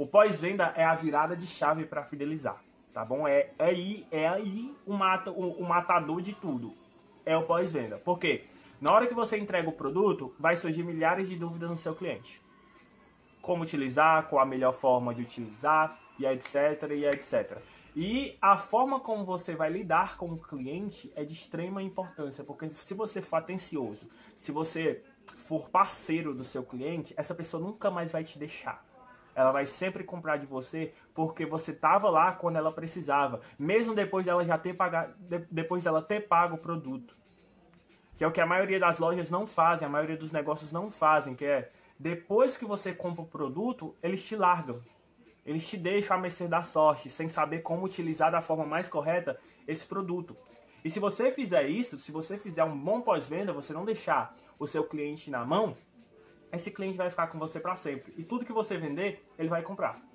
O pós-venda é a virada de chave para fidelizar, tá bom? É, é aí, é aí o, mata, o, o matador de tudo. É o pós-venda. Por quê? Na hora que você entrega o produto, vai surgir milhares de dúvidas no seu cliente. Como utilizar, qual a melhor forma de utilizar, e etc, e etc. E a forma como você vai lidar com o cliente é de extrema importância, porque se você for atencioso, se você for parceiro do seu cliente, essa pessoa nunca mais vai te deixar. Ela vai sempre comprar de você porque você estava lá quando ela precisava, mesmo depois dela já ter pagado, depois dela ter pago o produto. Que é o que a maioria das lojas não fazem, a maioria dos negócios não fazem, que é depois que você compra o produto, eles te largam. Eles te deixam a mercê da sorte, sem saber como utilizar da forma mais correta esse produto. E se você fizer isso, se você fizer um bom pós-venda, você não deixar o seu cliente na mão, esse cliente vai ficar com você para sempre. E tudo que você vender, ele vai comprar.